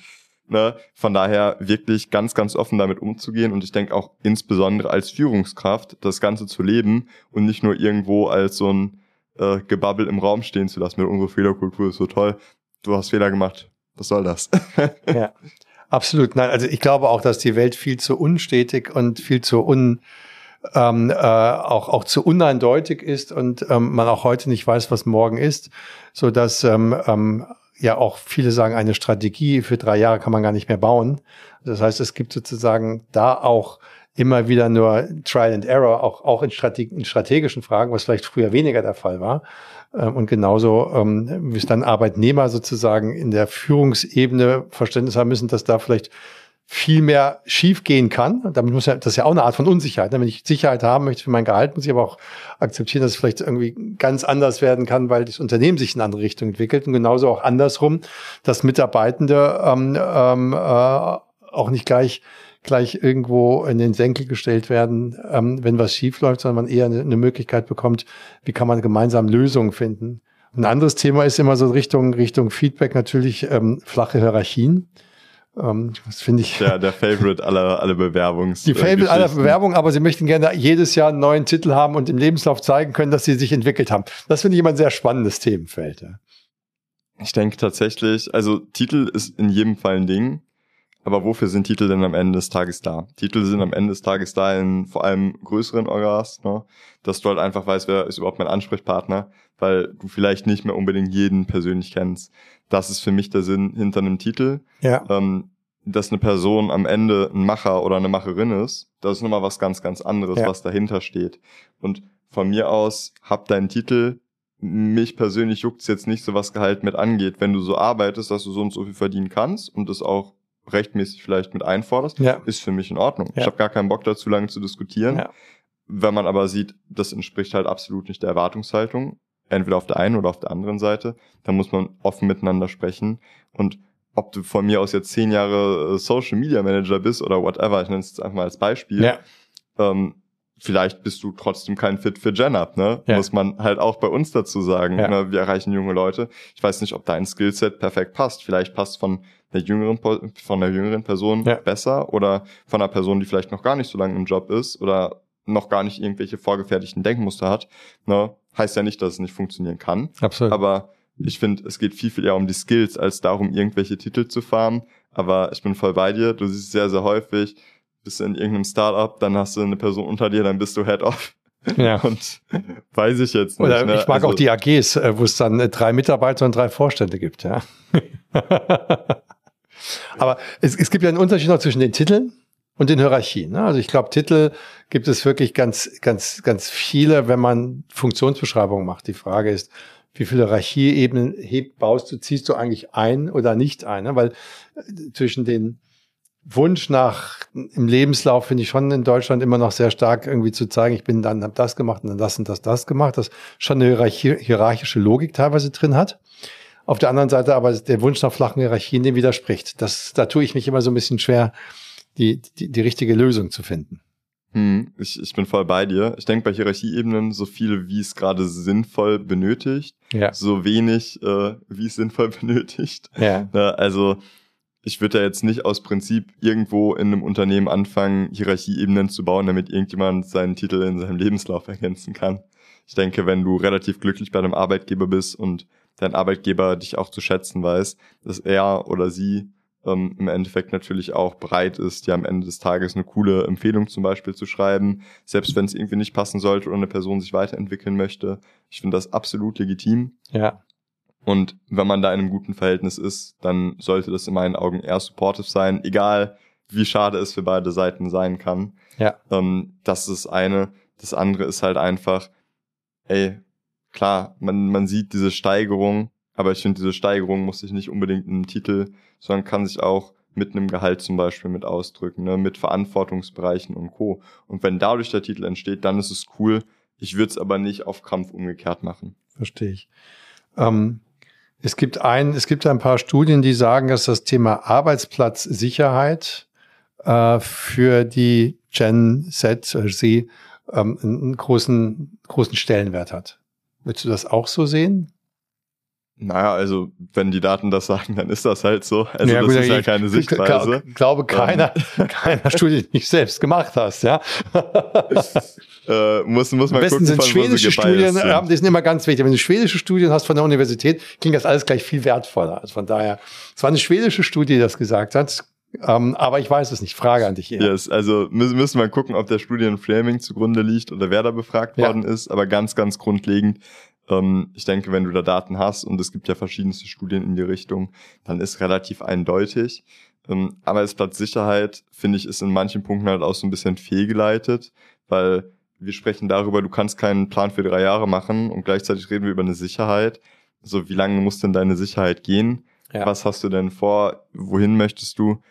Ne? Von daher wirklich ganz, ganz offen damit umzugehen und ich denke auch insbesondere als Führungskraft das Ganze zu leben und nicht nur irgendwo als so ein äh, Gebabbel im Raum stehen zu lassen mit unserer Fehlerkultur ist so toll. Du hast Fehler gemacht was soll das? [LAUGHS] ja, absolut. Nein, also ich glaube auch, dass die Welt viel zu unstetig und viel zu un ähm, äh, auch auch zu uneindeutig ist und ähm, man auch heute nicht weiß, was morgen ist, so dass ähm, ähm, ja auch viele sagen, eine Strategie für drei Jahre kann man gar nicht mehr bauen, Das heißt, es gibt sozusagen da auch immer wieder nur Trial and Error, auch, auch in, Strate in strategischen Fragen, was vielleicht früher weniger der Fall war. Ähm, und genauso, ähm, wie es dann Arbeitnehmer sozusagen in der Führungsebene Verständnis haben müssen, dass da vielleicht viel mehr schief gehen kann. Damit muss ja, das ist ja auch eine Art von Unsicherheit. Wenn ich Sicherheit haben möchte für mein Gehalt, muss ich aber auch akzeptieren, dass es vielleicht irgendwie ganz anders werden kann, weil das Unternehmen sich in eine andere Richtung entwickelt. Und genauso auch andersrum, dass Mitarbeitende ähm, ähm, äh, auch nicht gleich gleich irgendwo in den Senkel gestellt werden, ähm, wenn was schief läuft, sondern man eher eine, eine Möglichkeit bekommt, wie kann man gemeinsam Lösungen finden. Ein anderes Thema ist immer so Richtung, Richtung Feedback natürlich ähm, flache Hierarchien. Ähm, das finde ich. Der, der Favorite aller, aller Bewerbungs. Die Favorite aller Bewerbungen, aber sie möchten gerne jedes Jahr einen neuen Titel haben und im Lebenslauf zeigen können, dass sie sich entwickelt haben. Das finde ich immer ein sehr spannendes Themenfeld. Ja. Ich denke tatsächlich, also Titel ist in jedem Fall ein Ding. Aber wofür sind Titel denn am Ende des Tages da? Titel sind am Ende des Tages da in vor allem größeren Orgas, ne? dass du halt einfach weißt, wer ist überhaupt mein Ansprechpartner, weil du vielleicht nicht mehr unbedingt jeden persönlich kennst. Das ist für mich der Sinn hinter einem Titel. Ja. Ähm, dass eine Person am Ende ein Macher oder eine Macherin ist, das ist nochmal was ganz, ganz anderes, ja. was dahinter steht. Und von mir aus, hab deinen Titel, mich persönlich juckt's jetzt nicht so, was Gehalt mit angeht. Wenn du so arbeitest, dass du so und so viel verdienen kannst und das auch rechtmäßig vielleicht mit einforderst, ja. ist für mich in Ordnung. Ja. Ich habe gar keinen Bock dazu, lange zu diskutieren. Ja. Wenn man aber sieht, das entspricht halt absolut nicht der Erwartungshaltung, entweder auf der einen oder auf der anderen Seite, dann muss man offen miteinander sprechen. Und ob du von mir aus jetzt zehn Jahre äh, Social Media Manager bist oder whatever, ich nenne es jetzt einfach mal als Beispiel, ja. ähm, vielleicht bist du trotzdem kein Fit für GenUp, ne? Ja. Muss man halt auch bei uns dazu sagen. Ja. Ne? Wir erreichen junge Leute. Ich weiß nicht, ob dein Skillset perfekt passt. Vielleicht passt von der jüngeren, von der jüngeren Person besser oder von einer Person, die vielleicht noch gar nicht so lange im Job ist oder noch gar nicht irgendwelche vorgefertigten Denkmuster hat. Ne? Heißt ja nicht, dass es nicht funktionieren kann. Absolut. Aber ich finde, es geht viel, viel eher um die Skills, als darum, irgendwelche Titel zu fahren. Aber ich bin voll bei dir. Du siehst sehr, sehr häufig, bist du in irgendeinem Startup, dann hast du eine Person unter dir, dann bist du Head-Off. Ja. [LAUGHS] Und weiß ich jetzt nicht. Oder ne? ich mag also, auch die AGs, äh, wo es dann äh, drei Mitarbeiter und drei Vorstände gibt, ja. [LAUGHS] Aber es, es gibt ja einen Unterschied noch zwischen den Titeln und den Hierarchien. Ne? Also ich glaube, Titel gibt es wirklich ganz, ganz, ganz viele, wenn man Funktionsbeschreibungen macht. Die Frage ist, wie viele Hierarchieebenen hebt, baust du, ziehst du eigentlich ein oder nicht ein? Ne? Weil äh, zwischen den Wunsch nach im Lebenslauf finde ich schon in Deutschland immer noch sehr stark irgendwie zu zeigen, ich bin dann hab das gemacht und dann das und das das gemacht, das schon eine hierarchische Logik teilweise drin hat. Auf der anderen Seite aber der Wunsch nach flachen Hierarchien dem widerspricht. Das, da tue ich mich immer so ein bisschen schwer, die, die, die richtige Lösung zu finden. Hm, ich, ich bin voll bei dir. Ich denke bei Hierarchieebenen so viel, wie es gerade sinnvoll benötigt, ja. so wenig, äh, wie es sinnvoll [LAUGHS] benötigt. Ja. Na, also ich würde da jetzt nicht aus Prinzip irgendwo in einem Unternehmen anfangen, Hierarchieebenen zu bauen, damit irgendjemand seinen Titel in seinem Lebenslauf ergänzen kann. Ich denke, wenn du relativ glücklich bei einem Arbeitgeber bist und dein Arbeitgeber dich auch zu schätzen weiß, dass er oder sie ähm, im Endeffekt natürlich auch bereit ist, dir am Ende des Tages eine coole Empfehlung zum Beispiel zu schreiben, selbst wenn es irgendwie nicht passen sollte oder eine Person sich weiterentwickeln möchte. Ich finde das absolut legitim. Ja. Und wenn man da in einem guten Verhältnis ist, dann sollte das in meinen Augen eher supportive sein, egal wie schade es für beide Seiten sein kann. Ja. Ähm, das ist eine. Das andere ist halt einfach, ey, klar, man, man sieht diese Steigerung, aber ich finde, diese Steigerung muss sich nicht unbedingt in einem Titel, sondern kann sich auch mit einem Gehalt zum Beispiel mit ausdrücken, ne, mit Verantwortungsbereichen und Co. Und wenn dadurch der Titel entsteht, dann ist es cool. Ich würde es aber nicht auf Krampf umgekehrt machen. Verstehe ich. Ähm, es gibt ein, es gibt ein paar Studien, die sagen, dass das Thema Arbeitsplatzsicherheit äh, für die Gen Z, äh, Z ähm, einen großen, großen Stellenwert hat. Willst du das auch so sehen? Naja, also wenn die Daten das sagen, dann ist das halt so. Also ja, das gut, ist ja keine Sichtweise. Ich glaube, keiner, ähm. [LAUGHS] keiner Studie, die ich selbst gemacht hast, ja. äh, muss, muss man Am besten gucken, sind schwedische Studien, sind. Ja, die sind immer ganz wichtig. Wenn du schwedische Studien hast von der Universität, klingt das alles gleich viel wertvoller. Also von daher, es war eine schwedische Studie, die das gesagt hat. Ähm, aber ich weiß es nicht. Frage an dich hier. Yes, also müssen, müssen wir gucken, ob der Studienframing zugrunde liegt oder wer da befragt ja. worden ist. Aber ganz, ganz grundlegend, ähm, ich denke, wenn du da Daten hast und es gibt ja verschiedenste Studien in die Richtung, dann ist relativ eindeutig. Ähm, Arbeitsplatzsicherheit, finde ich, ist in manchen Punkten halt auch so ein bisschen fehlgeleitet, weil wir sprechen darüber, du kannst keinen Plan für drei Jahre machen und gleichzeitig reden wir über eine Sicherheit. So, wie lange muss denn deine Sicherheit gehen? Ja. Was hast du denn vor? Wohin möchtest du?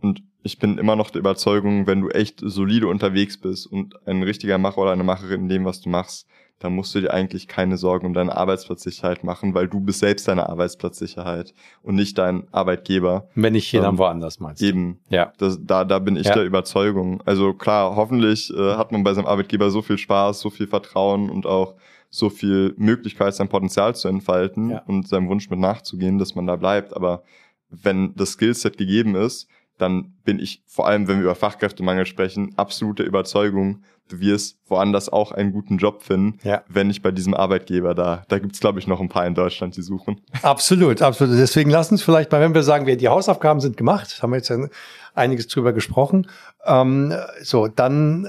Und ich bin immer noch der Überzeugung, wenn du echt solide unterwegs bist und ein richtiger Macher oder eine Macherin in dem, was du machst, dann musst du dir eigentlich keine Sorgen um deine Arbeitsplatzsicherheit machen, weil du bist selbst deine Arbeitsplatzsicherheit und nicht dein Arbeitgeber. Wenn nicht hier, ähm, dann woanders meinst. Eben. Ja. Das, da, da bin ich ja. der Überzeugung. Also klar, hoffentlich äh, hat man bei seinem Arbeitgeber so viel Spaß, so viel Vertrauen und auch so viel Möglichkeit, sein Potenzial zu entfalten ja. und seinem Wunsch mit nachzugehen, dass man da bleibt. Aber wenn das Skillset gegeben ist, dann bin ich, vor allem wenn wir über Fachkräftemangel sprechen, absolute Überzeugung, du wirst woanders auch einen guten Job finden, ja. wenn nicht bei diesem Arbeitgeber da. Da gibt's glaube ich, noch ein paar in Deutschland, die suchen. Absolut, absolut. Deswegen lass uns vielleicht mal, wenn wir sagen, wir, die Hausaufgaben sind gemacht, haben wir jetzt einiges drüber gesprochen, ähm, so, dann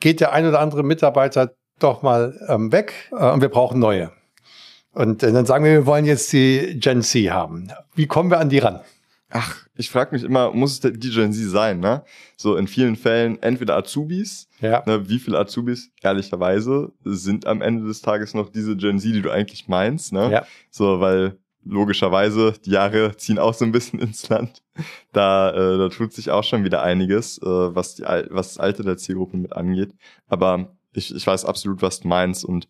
geht der ein oder andere Mitarbeiter doch mal ähm, weg äh, und wir brauchen neue. Und äh, dann sagen wir, wir wollen jetzt die Gen Z haben. Wie kommen wir an die ran? Ach, ich frage mich immer, muss es der die Gen Z sein, ne? So in vielen Fällen entweder Azubis, ja. ne, wie viele Azubis, ehrlicherweise, sind am Ende des Tages noch diese Gen Z, die du eigentlich meinst, ne? Ja. So, weil logischerweise, die Jahre ziehen auch so ein bisschen [LAUGHS] ins Land. Da, äh, da tut sich auch schon wieder einiges, äh, was, die, was das Alter der Zielgruppe mit angeht. Aber ich, ich weiß absolut, was du meinst und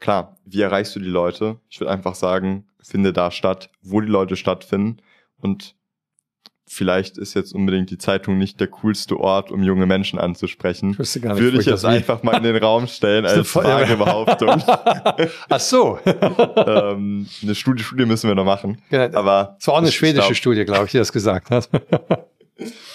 klar, wie erreichst du die Leute? Ich würde einfach sagen, finde da statt, wo die Leute stattfinden und vielleicht ist jetzt unbedingt die Zeitung nicht der coolste Ort, um junge Menschen anzusprechen. Ich gar nicht, Würde ich jetzt einfach mal in den Raum stellen [LAUGHS] als Fragebehauptung. [LAUGHS] Ach so. [LAUGHS] ähm, eine Studie, Studie müssen wir noch machen. Genau. Aber es war auch eine schwedische glaub, Studie, glaube ich, die das gesagt hat.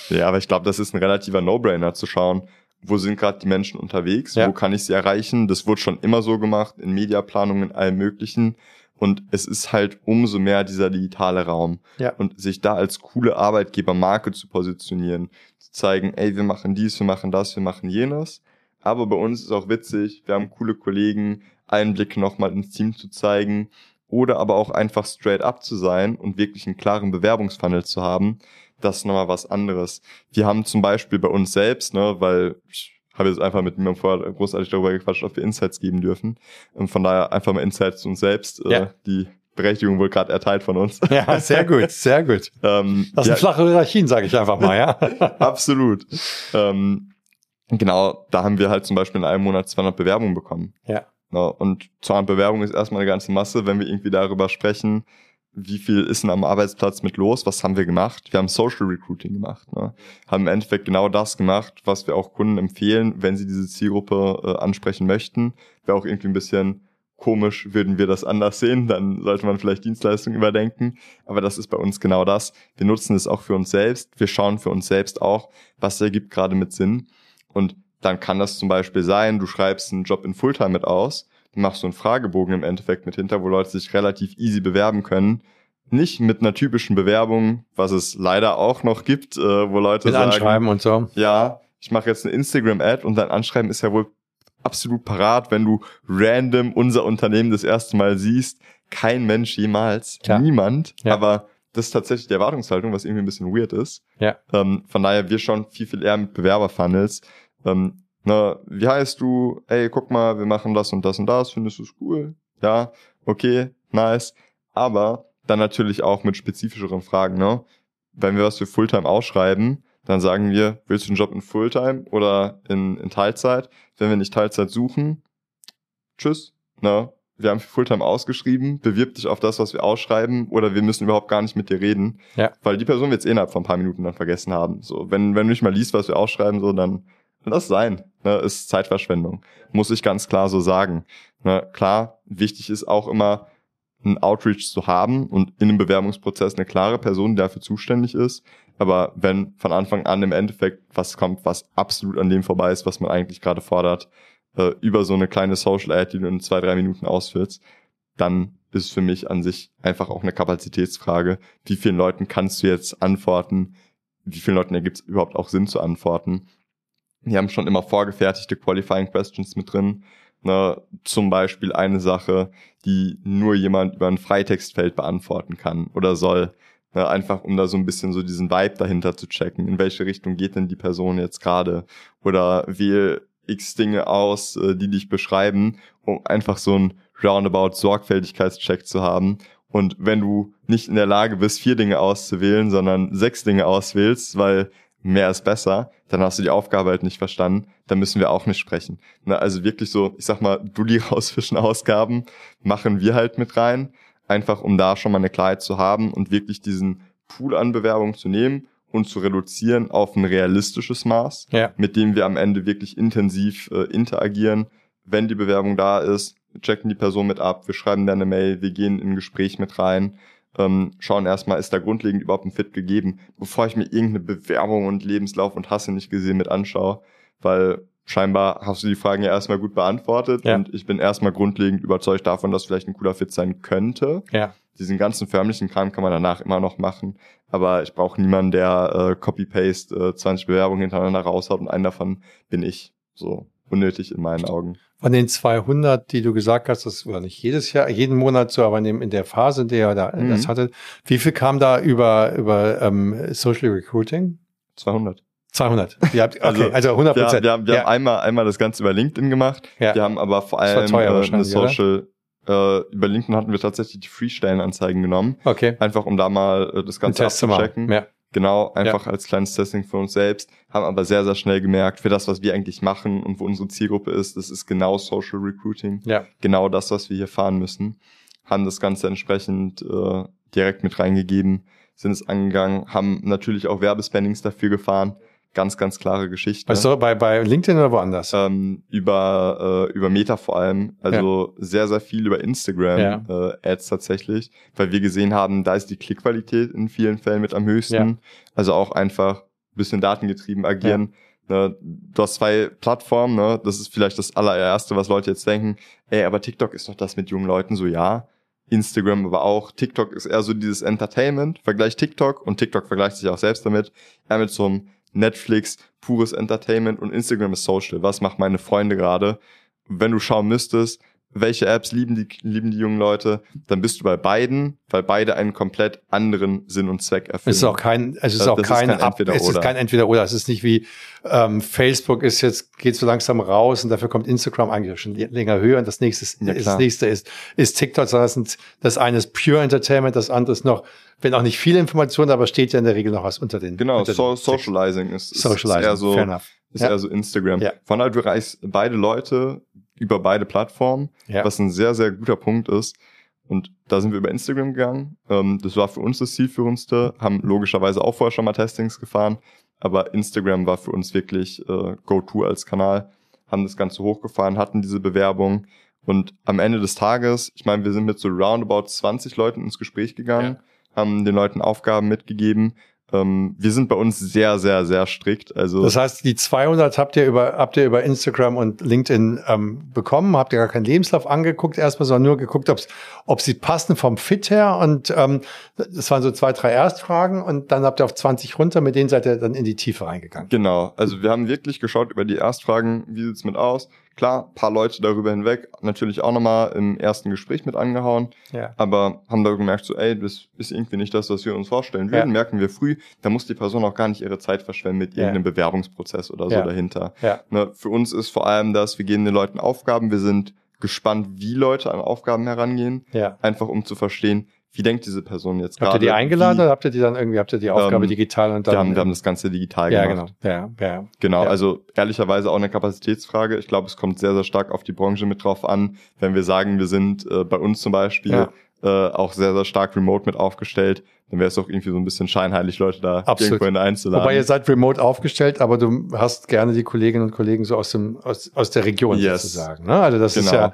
ja, aber ich glaube, das ist ein relativer No-Brainer zu schauen, wo sind gerade die Menschen unterwegs, ja. wo kann ich sie erreichen. Das wurde schon immer so gemacht, in Mediaplanungen, in allem Möglichen. Und es ist halt umso mehr dieser digitale Raum. Ja. Und sich da als coole Arbeitgebermarke zu positionieren, zu zeigen, ey, wir machen dies, wir machen das, wir machen jenes. Aber bei uns ist auch witzig, wir haben coole Kollegen, Einblicke nochmal ins Team zu zeigen oder aber auch einfach straight up zu sein und wirklich einen klaren Bewerbungsfunnel zu haben. Das ist nochmal was anderes. Wir haben zum Beispiel bei uns selbst, ne, weil ich habe jetzt einfach mit niemandem vorher großartig darüber gequatscht, ob wir Insights geben dürfen. Und von daher einfach mal Insights zu uns selbst. Äh, ja. Äh, die Berechtigung wohl gerade erteilt von uns. Ja, sehr gut, [LAUGHS] sehr gut. ähm, das sind ja, flache Hierarchien, sage ich einfach mal, ja. [LAUGHS] Absolut. Ähm, genau, da haben wir halt zum Beispiel in einem Monat 200 Bewerbungen bekommen. Ja. ja und 200 Bewerbungen ist erstmal eine ganze Masse, wenn wir irgendwie darüber sprechen, wie viel ist denn am Arbeitsplatz mit los? Was haben wir gemacht? Wir haben Social Recruiting gemacht. Ne? Haben im Endeffekt genau das gemacht, was wir auch Kunden empfehlen, wenn sie diese Zielgruppe äh, ansprechen möchten. Wäre auch irgendwie ein bisschen komisch, würden wir das anders sehen, dann sollte man vielleicht Dienstleistungen überdenken. Aber das ist bei uns genau das. Wir nutzen es auch für uns selbst. Wir schauen für uns selbst auch, was ergibt gerade mit Sinn. Und dann kann das zum Beispiel sein, du schreibst einen Job in Fulltime mit aus machst du einen Fragebogen im Endeffekt mit hinter, wo Leute sich relativ easy bewerben können. Nicht mit einer typischen Bewerbung, was es leider auch noch gibt, äh, wo Leute mit sagen, Anschreiben und so. Ja, ich mache jetzt eine Instagram-Ad und dein Anschreiben ist ja wohl absolut parat, wenn du random unser Unternehmen das erste Mal siehst. Kein Mensch jemals, Klar. niemand. Ja. Aber das ist tatsächlich die Erwartungshaltung, was irgendwie ein bisschen weird ist. Ja. Ähm, von daher, wir schon viel, viel eher mit Bewerberfunnels. Ähm, na, wie heißt du? Ey, guck mal, wir machen das und das und das, findest du es cool? Ja, okay, nice. Aber dann natürlich auch mit spezifischeren Fragen, ne? Wenn wir was für Fulltime ausschreiben, dann sagen wir, willst du einen Job in Fulltime oder in, in Teilzeit? Wenn wir nicht Teilzeit suchen, tschüss, ne? Wir haben für Fulltime ausgeschrieben, bewirb dich auf das, was wir ausschreiben, oder wir müssen überhaupt gar nicht mit dir reden. Ja. Weil die Person wird es eh innerhalb von ein paar Minuten dann vergessen haben. So, wenn, wenn du nicht mal liest, was wir ausschreiben, so, dann Lass sein. Ne, ist Zeitverschwendung. Muss ich ganz klar so sagen. Ne, klar, wichtig ist auch immer, einen Outreach zu haben und in einem Bewerbungsprozess eine klare Person, die dafür zuständig ist. Aber wenn von Anfang an im Endeffekt was kommt, was absolut an dem vorbei ist, was man eigentlich gerade fordert, äh, über so eine kleine Social Ad, die du in zwei, drei Minuten ausfüllst, dann ist für mich an sich einfach auch eine Kapazitätsfrage. Wie vielen Leuten kannst du jetzt antworten? Wie vielen Leuten ergibt es überhaupt auch Sinn zu antworten? Die haben schon immer vorgefertigte Qualifying Questions mit drin. Ne, zum Beispiel eine Sache, die nur jemand über ein Freitextfeld beantworten kann oder soll. Ne, einfach um da so ein bisschen so diesen Vibe dahinter zu checken. In welche Richtung geht denn die Person jetzt gerade? Oder wähle x Dinge aus, äh, die dich beschreiben, um einfach so ein roundabout Sorgfältigkeitscheck zu haben. Und wenn du nicht in der Lage bist, vier Dinge auszuwählen, sondern sechs Dinge auswählst, weil mehr ist besser, dann hast du die Aufgabe halt nicht verstanden, dann müssen wir auch nicht sprechen. Ne, also wirklich so, ich sag mal, Dulli [LAUGHS] rausfischen Ausgaben machen wir halt mit rein einfach um da schon mal eine Klarheit zu haben und wirklich diesen Pool an Bewerbungen zu nehmen und zu reduzieren auf ein realistisches Maß, Ja. mit dem wir am Ende wirklich intensiv äh, interagieren. Wenn die Bewerbung da ist, checken die Person mit ab, wir schreiben dann eine Mail, wir gehen in ein Gespräch mit rein, ähm, schauen erstmal, ist da grundlegend überhaupt ein Fit gegeben, bevor ich mir irgendeine Bewerbung und Lebenslauf und Hasse nicht gesehen mit anschaue, weil scheinbar hast du die Fragen ja erstmal gut beantwortet Ja. und ich bin erstmal grundlegend überzeugt davon, dass vielleicht ein cooler Fit sein könnte. Ja. Diesen ganzen förmlichen Kram kann man danach immer noch machen, aber ich brauche niemanden, der äh, Copy-Paste äh, 20 Bewerbungen hintereinander raushaut und einen davon bin ich. So unnötig in meinen Augen. Von den 200, die du gesagt hast, das war nicht jedes Jahr, jeden Monat so, aber in, dem, in der Phase, in der da Mhm. das hatte, wie viel kam da über, über ähm, Social Recruiting? 200. 200. Ihr habt, [LAUGHS] okay, Also, also, 100 Wir, Prozent. wir, haben, wir ja. haben einmal, einmal das Ganze über LinkedIn gemacht. Ja. Wir haben aber vor allem teuer äh, eine oder? Social, äh, über LinkedIn hatten wir tatsächlich die Free-Stellenanzeigen genommen. okay. Einfach um da mal äh, das Ganze abzuchecken. Ja. Genau, einfach als kleines Testing für uns selbst, haben aber sehr, sehr schnell gemerkt, für das, was wir eigentlich machen und wo unsere Zielgruppe ist, das ist genau Social Recruiting, Ja. genau das, was wir hier fahren müssen. Haben das Ganze entsprechend äh, direkt mit reingegeben, sind es angegangen, haben natürlich auch Werbespendings dafür gefahren. Ganz, ganz klare Geschichte. Weißt du, bei, bei LinkedIn oder woanders? ähm, über, äh, über Meta vor allem, also sehr, sehr viel über Instagram Ja. äh, Ads tatsächlich, weil wir gesehen haben, da ist die Klickqualität in vielen Fällen mit am höchsten. Ja. Also auch einfach ein bisschen datengetrieben agieren. Ne, du hast zwei Plattformen, ne? das ist vielleicht das allererste, was Leute jetzt denken, ey, aber TikTok ist doch das mit jungen Leuten, so ja. Instagram aber auch. TikTok ist eher so dieses Entertainment. Vergleich TikTok und TikTok vergleicht sich auch selbst damit. Eher mit so einem Netflix, pures Entertainment und Instagram ist Social. Was machen meine Freunde gerade? Wenn du schauen müsstest, welche Apps lieben die, lieben die jungen Leute, dann bist du bei beiden, weil beide einen komplett anderen Sinn und Zweck erfüllen. Es ist auch kein, es ist Das- auch das ist kein, kein Ab- es ist kein entweder oder. Es ist nicht wie ähm, Facebook ist jetzt geht so langsam raus und dafür kommt Instagram eigentlich schon länger höher und das nächste ist, Ja, das nächste ist ist TikTok. Das, sind, das eine ist Pure Entertainment, das andere ist noch, wenn auch nicht viel Information, aber steht ja in der Regel noch was unter den. Genau, unter so, den Socializing ist, ist, Socializing, ist eher so, fair enough. ist Ja. eher so Instagram. Ja. Von halt, du erreichst beide Leute über beide Plattformen, Ja. was ein sehr, sehr guter Punkt ist. Und da sind wir über Instagram gegangen. Ähm, das war für uns das zielführendste, haben logischerweise auch vorher schon mal Testings gefahren, aber Instagram war für uns wirklich äh, Go-To als Kanal, haben das Ganze hochgefahren, hatten diese Bewerbung und am Ende des Tages, ich meine, wir sind mit so roundabout 20 Leuten ins Gespräch gegangen, haben den Leuten Aufgaben mitgegeben. Ähm, wir sind bei uns sehr, sehr, sehr strikt. Also Das heißt, die 200 habt ihr über, habt ihr über Instagram und LinkedIn ähm, bekommen, habt ihr gar keinen Lebenslauf angeguckt erstmal, sondern nur geguckt, ob's, ob sie passen vom Fit her und ähm, das waren so zwei, drei Erstfragen und dann habt ihr auf 20 runter, mit denen seid ihr dann in die Tiefe reingegangen. Genau, also wir haben wirklich geschaut über die Erstfragen, wie sieht's mit aus. Klar, paar Leute darüber hinweg, natürlich auch nochmal im ersten Gespräch mit angehauen, Ja. aber haben da gemerkt, so, ey, das ist irgendwie nicht das, was wir uns vorstellen würden, Ja. merken wir früh, da muss die Person auch gar nicht ihre Zeit verschwenden mit Ja. irgendeinem Bewerbungsprozess oder so Ja. dahinter. Ja. Ne, für uns ist vor allem das, wir geben den Leuten Aufgaben, wir sind gespannt, wie Leute an Aufgaben herangehen, Ja. einfach um zu verstehen, wie denkt diese Person jetzt gerade. Habt ihr die eingeladen wie, oder habt ihr die dann irgendwie, habt ihr die Aufgabe Ähm, digital und dann? wir, haben, wir haben das Ganze digital ja, gemacht. genau. Ja, ja. Genau, Ja. also ehrlicherweise auch eine Kapazitätsfrage. Ich glaube, es kommt sehr, sehr stark auf die Branche mit drauf an. Wenn wir sagen, wir sind äh, bei uns zum Beispiel Ja. äh, auch sehr, sehr stark remote mit aufgestellt, dann wäre es auch irgendwie so ein bisschen scheinheilig, Leute da Absolut. irgendwo hin einzuladen. Wobei ihr seid remote aufgestellt, aber du hast gerne die Kolleginnen und Kollegen so aus dem aus, aus der Region Yes. sozusagen. Ne? Also das ist Genau. ja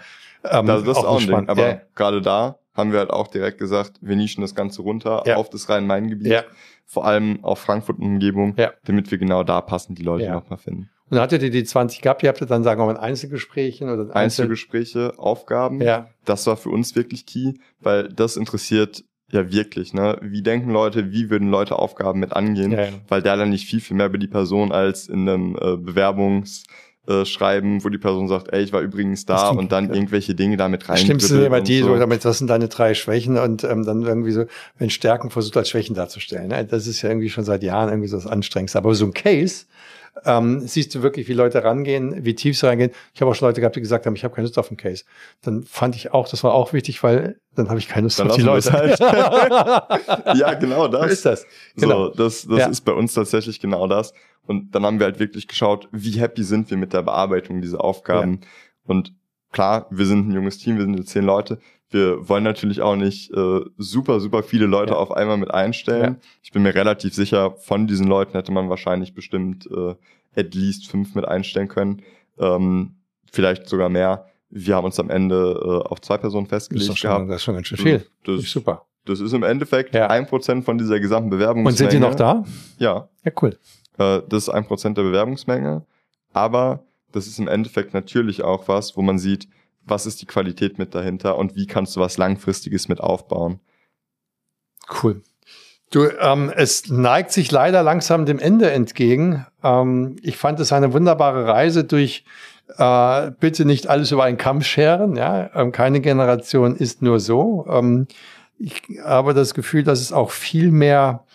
ähm, das, das ist auch ein Ding. Aber ja, gerade da haben wir halt auch direkt gesagt, wir nischen das Ganze runter Ja. auf das Rhein-Main-Gebiet. Ja. Vor allem auf Frankfurt und Umgebung, Ja. damit wir genau da passend die Leute nochmal finden. Und dann hattet ihr die 20 gehabt, ihr habt dann sagen wir mal in Einzelgesprächen oder in Einzel Einzelgespräche, Aufgaben. Ja, das war für uns wirklich key, weil das interessiert ja wirklich, ne? Wie denken Leute, wie würden Leute Aufgaben mit angehen? ja, ja. Weil der dann nicht viel, viel mehr über die Person als in einem äh, Bewerbungs äh, schreiben, wo die Person sagt, ey, ich war übrigens da und dann ja. irgendwelche Dinge damit rein. Schlimmste immer die, so. damit, was sind deine drei Schwächen und ähm, dann irgendwie so, wenn Stärken versucht als Schwächen darzustellen. Ne? Das ist ja irgendwie schon seit Jahren irgendwie so das Anstrengendste. Aber so ein Case, ähm, siehst du wirklich, wie Leute rangehen, wie tief sie reingehen. Ich habe auch schon Leute gehabt, die gesagt haben, ich habe keine Lust auf den Case. Dann fand ich auch, das war auch wichtig, weil dann habe ich keine Lust dann auf die Leute. Halt. [LAUGHS] ja, genau das. Ist das. Genau. So, das das ja. ist bei uns tatsächlich genau das. Und dann haben wir halt wirklich geschaut, wie happy sind wir mit der Bearbeitung dieser Aufgaben. Ja. Und klar, wir sind ein junges Team, wir sind zehn Leute. Wir wollen natürlich auch nicht äh, super, super viele Leute ja. auf einmal mit einstellen. Ja. Ich bin mir relativ sicher, von diesen Leuten hätte man wahrscheinlich bestimmt äh, at least fünf mit einstellen können. Ähm, vielleicht sogar mehr. Wir haben uns am Ende äh, auf zwei Personen festgelegt. Das ist, schon, das ist schon ganz schön viel. Das, ist super. Das ist im Endeffekt ein Prozent von dieser gesamten Bewerbungsmenge. Und sind die noch da? Ja. Ja, cool. Äh, das ist ein Prozent der Bewerbungsmenge. Aber das ist im Endeffekt natürlich auch was, wo man sieht, was ist die Qualität mit dahinter und wie kannst du was Langfristiges mit aufbauen. Cool. Du, ähm, es neigt sich leider langsam dem Ende entgegen. Ähm, ich fand es eine wunderbare Reise durch äh, bitte nicht alles über einen Kamm scheren. Ja, ähm, keine Generation ist nur so. Ähm, ich habe das Gefühl, dass es auch viel mehr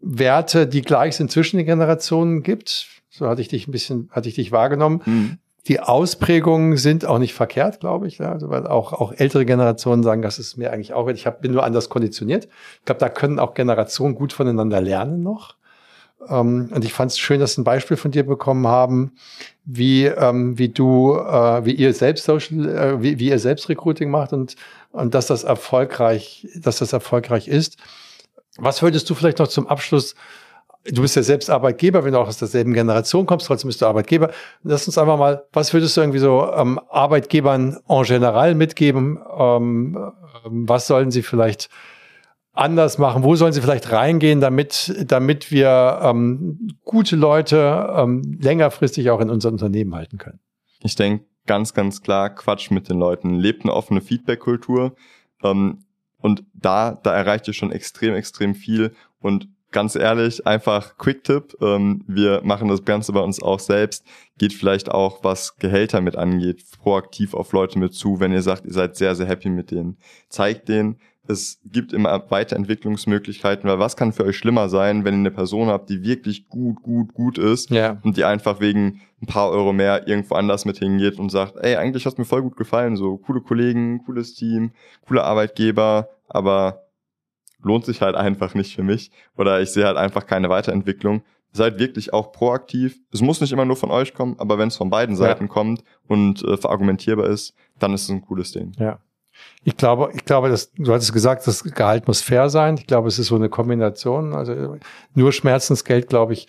Werte, die gleich sind zwischen den Generationen gibt. So hatte ich dich ein bisschen, hatte ich dich wahrgenommen. Mhm. Die Ausprägungen sind auch nicht verkehrt, glaube ich. Also, weil auch, auch ältere Generationen sagen, das ist mir eigentlich auch, ich hab, bin nur anders konditioniert. Ich glaube, da können auch Generationen gut voneinander lernen noch. Ähm, und ich fand es schön, dass ein Beispiel von dir bekommen haben, wie, ähm, wie du, äh, wie ihr selbst Social, äh, wie, wie ihr selbst Recruiting macht und, und dass das erfolgreich, dass das erfolgreich ist. Was würdest du vielleicht noch zum Abschluss du bist ja selbst Arbeitgeber, wenn du auch aus derselben Generation kommst, trotzdem bist du Arbeitgeber. Lass uns einfach mal, was würdest du irgendwie so ähm, Arbeitgebern en general mitgeben? Ähm, ähm, was sollen sie vielleicht anders machen? Wo sollen sie vielleicht reingehen, damit, damit wir ähm, gute Leute ähm, längerfristig auch in unser Unternehmen halten können? Ich denke ganz, ganz klar, Quatsch mit den Leuten. Lebt eine offene Feedback-Kultur. Ähm, und da, da erreicht ihr schon extrem, extrem viel. Und ganz ehrlich, einfach Quick-Tipp. Ähm, wir machen das Ganze bei uns auch selbst. Geht vielleicht auch, was Gehälter mit angeht, proaktiv auf Leute mit zu, wenn ihr sagt, ihr seid sehr, sehr happy mit denen. Zeigt denen, es gibt immer Weiterentwicklungsmöglichkeiten, weil was kann für euch schlimmer sein, wenn ihr eine Person habt, die wirklich gut, gut, gut ist ja. und die einfach wegen ein paar Euro mehr irgendwo anders mit hingeht und sagt, ey, eigentlich hat mir voll gut gefallen, so coole Kollegen, cooles Team, cooler Arbeitgeber, aber lohnt sich halt einfach nicht für mich oder ich sehe halt einfach keine Weiterentwicklung. Seid wirklich auch proaktiv. Es muss nicht immer nur von euch kommen, aber wenn es von beiden Seiten ja. kommt und äh, verargumentierbar ist, dann ist es ein cooles Ding. Ja. Ich glaube, ich glaube, dass, du hattest gesagt, das Gehalt muss fair sein. Ich glaube, es ist so eine Kombination. Also nur Schmerzensgeld, glaube ich,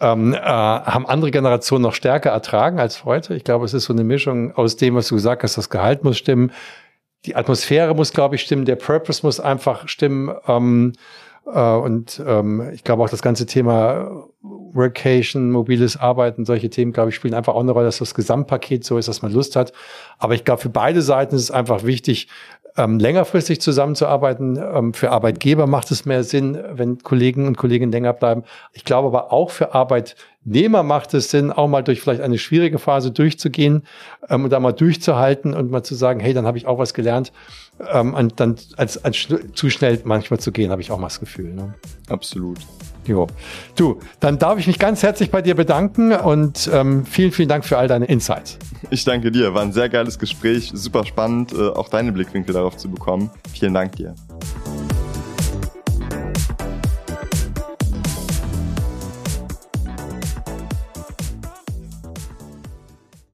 ähm, äh, haben andere Generationen noch stärker ertragen als heute. Ich glaube, es ist so eine Mischung aus dem, was du gesagt hast, das Gehalt muss stimmen, die Atmosphäre muss, glaube ich, stimmen, der Purpose muss einfach stimmen. Ähm, äh, und ähm, ich glaube auch das ganze Thema Workation, mobiles Arbeiten, solche Themen, glaube ich, spielen einfach auch eine Rolle, dass das Gesamtpaket so ist, dass man Lust hat. Aber ich glaube, für beide Seiten ist es einfach wichtig, ähm, längerfristig zusammenzuarbeiten. Ähm, für Arbeitgeber macht es mehr Sinn, wenn Kollegen und Kolleginnen länger bleiben. Ich glaube aber auch für Arbeitnehmer macht es Sinn, auch mal durch vielleicht eine schwierige Phase durchzugehen ähm, und da mal durchzuhalten und mal zu sagen, hey, dann habe ich auch was gelernt. Ähm, und dann als, als zu schnell manchmal zu gehen, habe ich auch mal das Gefühl. Ne? Absolut. Jo. Du, dann darf ich mich ganz herzlich bei dir bedanken und ähm, vielen, vielen Dank für all deine Insights. Ich danke dir. War ein sehr geiles Gespräch, super spannend, äh, auch deine Blickwinkel darauf zu bekommen. Vielen Dank dir.